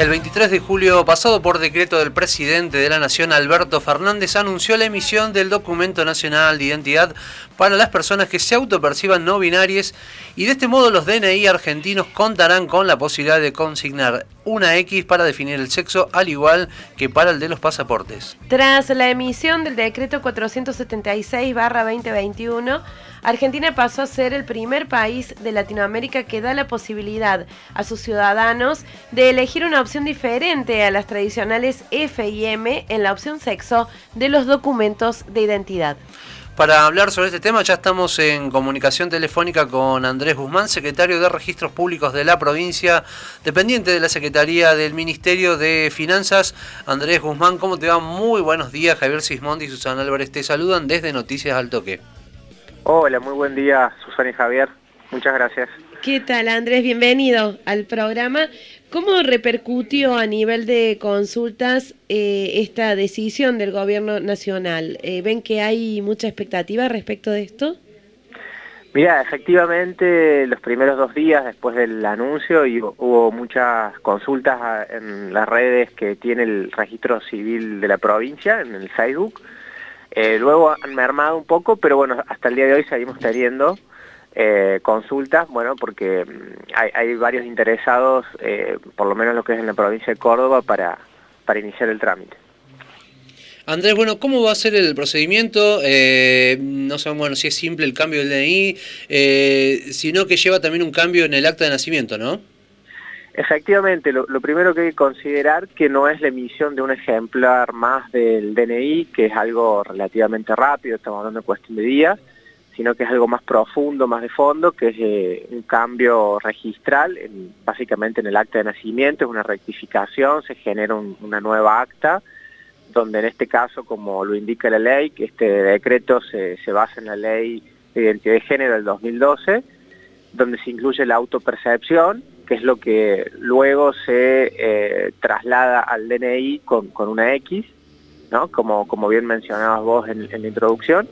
El 23 de julio pasado por decreto del presidente de la Nación, Alberto Fernández, anunció la emisión del documento nacional de identidad para las personas que se autoperciban no binarias y de este modo los DNI argentinos contarán con la posibilidad de consignar una X para definir el sexo al igual que para el de los pasaportes. Tras la emisión del decreto 476-2021, Argentina pasó a ser el primer país de Latinoamérica que da la posibilidad a sus ciudadanos de elegir una opción diferente a las tradicionales F y M en la opción sexo de los documentos de identidad. Para hablar sobre este tema ya estamos en comunicación telefónica con Andrés Guzmán, secretario de Registros Públicos de la provincia, dependiente de la Secretaría del Ministerio de Finanzas. Andrés Guzmán, ¿cómo te va? Muy buenos días. Javier Sismondi y Susana Álvarez te saludan desde Noticias al Toque. Hola, muy buen día, Susana y Javier. Muchas gracias. ¿Qué tal, Andrés? Bienvenido al programa. ¿Cómo repercutió a nivel de consultas eh, esta decisión del gobierno nacional? Eh, ¿Ven que hay mucha expectativa respecto de esto? Mira, efectivamente, los primeros dos días después del anuncio hubo muchas consultas ah, en las redes que tiene el registro civil de la provincia, en el Facebook, eh, luego han mermado un poco, pero bueno, hasta el día de hoy seguimos teniendo eh, consultas, bueno, porque mm, hay, varios interesados, eh, por lo menos lo que es en la provincia de Córdoba, para, para iniciar el trámite. Andrés, bueno, ¿cómo va a ser el procedimiento? no sabemos bueno, si es simple el cambio del DNI, sino que lleva también un cambio en el acta de nacimiento, ¿no? Efectivamente, lo, primero que hay que considerar que no es la emisión de un ejemplar más del DNI, que es algo relativamente rápido, estamos hablando de cuestión de días, sino que es algo más profundo, más de fondo, que es eh, un cambio registral, básicamente en el acta de nacimiento, es una rectificación, se genera una nueva acta, donde en este caso, como lo indica la ley, que este decreto se, se basa en la ley de identidad de género del 2012, donde se incluye la autopercepción, que es lo que luego se eh, traslada al DNI con, una X, ¿no? como, como bien mencionabas vos en, la introducción.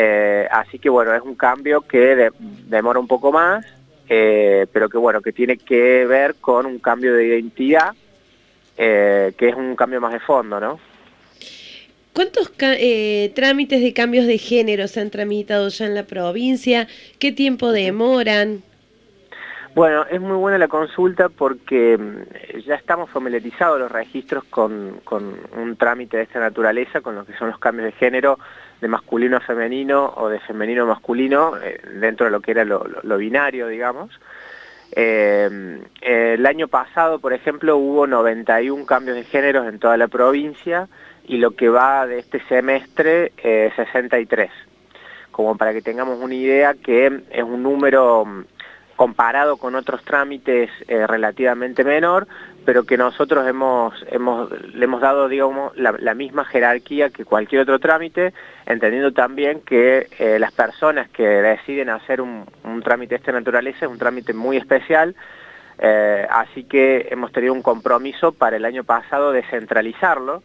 Eh, así que bueno, es un cambio que demora un poco más, eh, pero que bueno, que tiene que ver con un cambio de identidad, que es un cambio más de fondo, ¿no? ¿Cuántos trámites de cambios de género se han tramitado ya en la provincia? ¿Qué tiempo demoran? Bueno, es muy buena la consulta porque mm, ya estamos familiarizados los registros con, un trámite de esta naturaleza, con lo que son los cambios de género de masculino a femenino o de femenino a masculino, eh, dentro de lo que era lo, binario, digamos. Eh, el año pasado, por ejemplo, hubo 91 cambios de género en toda la provincia y lo que va de este semestre, 63. Como para que tengamos una idea que es un número mm, comparado con otros trámites eh, relativamente menor, pero que nosotros hemos, hemos, le hemos dado digamos, la, misma jerarquía que cualquier otro trámite, entendiendo también que eh, las personas que deciden hacer un, trámite de esta naturaleza es un trámite muy especial, eh, así que hemos tenido un compromiso para el año pasado de centralizarlo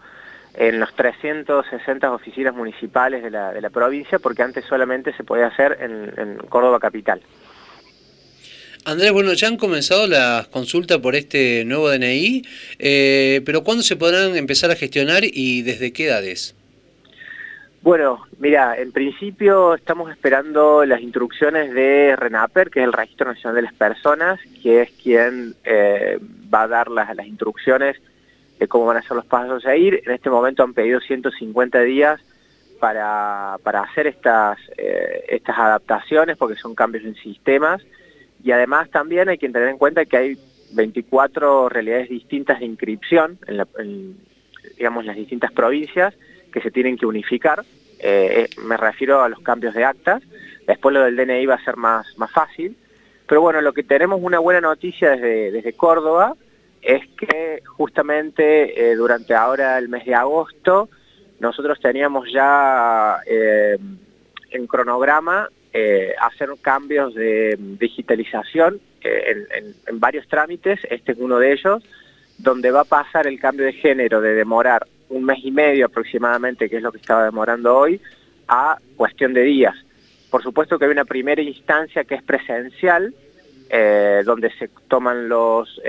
en los 360 oficinas municipales de la, de la provincia, porque antes solamente se podía hacer en Córdoba Capital. Andrés, bueno, ya han comenzado las consultas por este nuevo DNI, eh, pero ¿cuándo se podrán empezar a gestionar y desde qué edades? Bueno, mira, en principio estamos esperando las instrucciones de RENAPER, que es el Registro Nacional de las Personas, que es quien eh, va a dar las, instrucciones de cómo van a ser los pasos a ir. En este momento han pedido 150 días para, hacer estas, eh, estas adaptaciones, porque son cambios en sistemas, y además también hay que tener en cuenta que hay 24 realidades distintas de inscripción en, digamos, las distintas provincias que se tienen que unificar. Eh, eh, me refiero a los cambios de actas. Después lo del DNI va a ser más, más fácil. Pero bueno, lo que tenemos una buena noticia desde, desde Córdoba es que justamente eh, durante ahora el mes de agosto nosotros teníamos ya en cronograma eh, hacer cambios de digitalización eh, en, varios trámites, este es uno de ellos, donde va a pasar el cambio de género de demorar un mes y medio aproximadamente, que es lo que estaba demorando hoy, a cuestión de días. Por supuesto que hay una primera instancia que es presencial, donde se toman los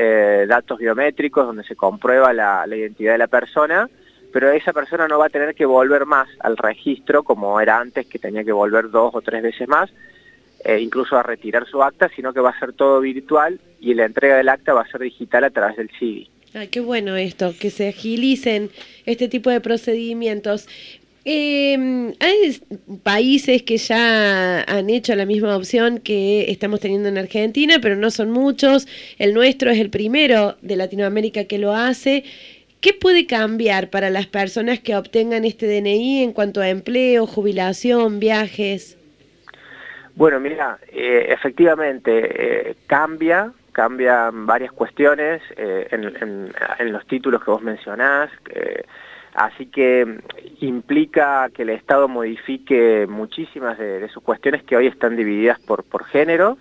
datos biométricos, donde se comprueba la, identidad de la persona, pero esa persona no va a tener que volver más al registro como era antes, que tenía que volver dos o tres veces más, incluso a retirar su acta, sino que va a ser todo virtual y la entrega del acta va a ser digital a través del CIDI. Ay, qué bueno esto, que se agilicen este tipo de procedimientos. Eh, hay países que ya han hecho la misma opción que estamos teniendo en Argentina, pero no son muchos. El nuestro es el primero de Latinoamérica que lo hace. ¿Qué puede cambiar para las personas que obtengan este DNI en cuanto a empleo, jubilación, viajes? Bueno, mira, eh, efectivamente eh, cambia cambian varias cuestiones eh, en, los títulos que vos mencionás, así que implica que el Estado modifique muchísimas de, sus cuestiones que hoy están divididas por, por género,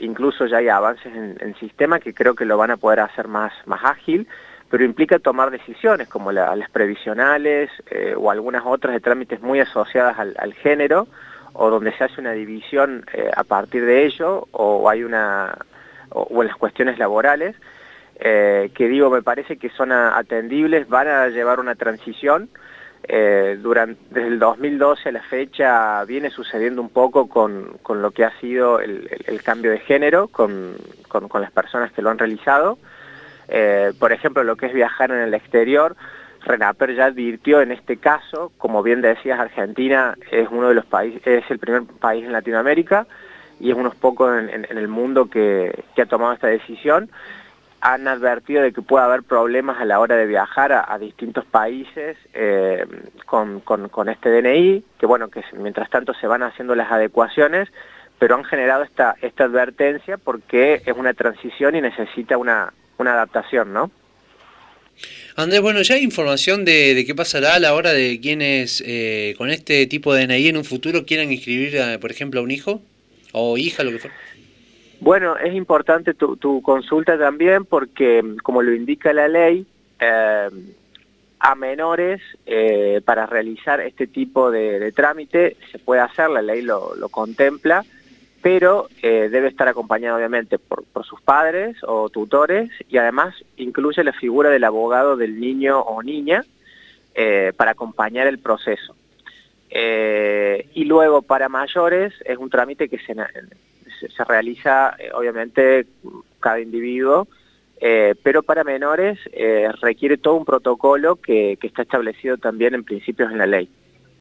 incluso ya hay avances en el sistema que creo que lo van a poder hacer más, más ágil, pero implica tomar decisiones como las previsionales eh, o algunas otras de trámites muy asociadas al, género, o donde se hace una división a partir de ello, o hay una o, en las cuestiones laborales, eh, que digo, me parece que son atendibles, van a llevar una transición. Eh, durante, desde el 2012 a la fecha viene sucediendo un poco con, con lo que ha sido el, cambio de género, con, con, las personas que lo han realizado. Eh, por ejemplo, lo que es viajar en el exterior, Renaper ya advirtió en este caso, como bien decías, Argentina es uno de los países, es el primer país en Latinoamérica y es unos pocos en, el mundo que, ha tomado esta decisión, han advertido de que puede haber problemas a la hora de viajar a, distintos países eh, con, este DNI, que bueno, que mientras tanto se van haciendo las adecuaciones, pero han generado esta, esta advertencia porque es una transición y necesita una, una adaptación, ¿no? Andrés, bueno, ya hay información de, qué pasará a la hora de quienes eh, con este tipo de DNI en un futuro quieran inscribir, por ejemplo, a un hijo o hija, lo que fuera. Bueno, es importante tu, consulta también porque, como lo indica la ley, eh, a menores eh, para realizar este tipo de, trámite se puede hacer, la ley lo, contempla, pero eh, debe estar acompañado obviamente por, sus padres o tutores y además incluye la figura del abogado del niño o niña para acompañar el proceso. Eh, y luego para mayores es un trámite que se, realiza eh, obviamente cada individuo, eh, pero para menores requiere todo un protocolo que está establecido también en principios en la ley.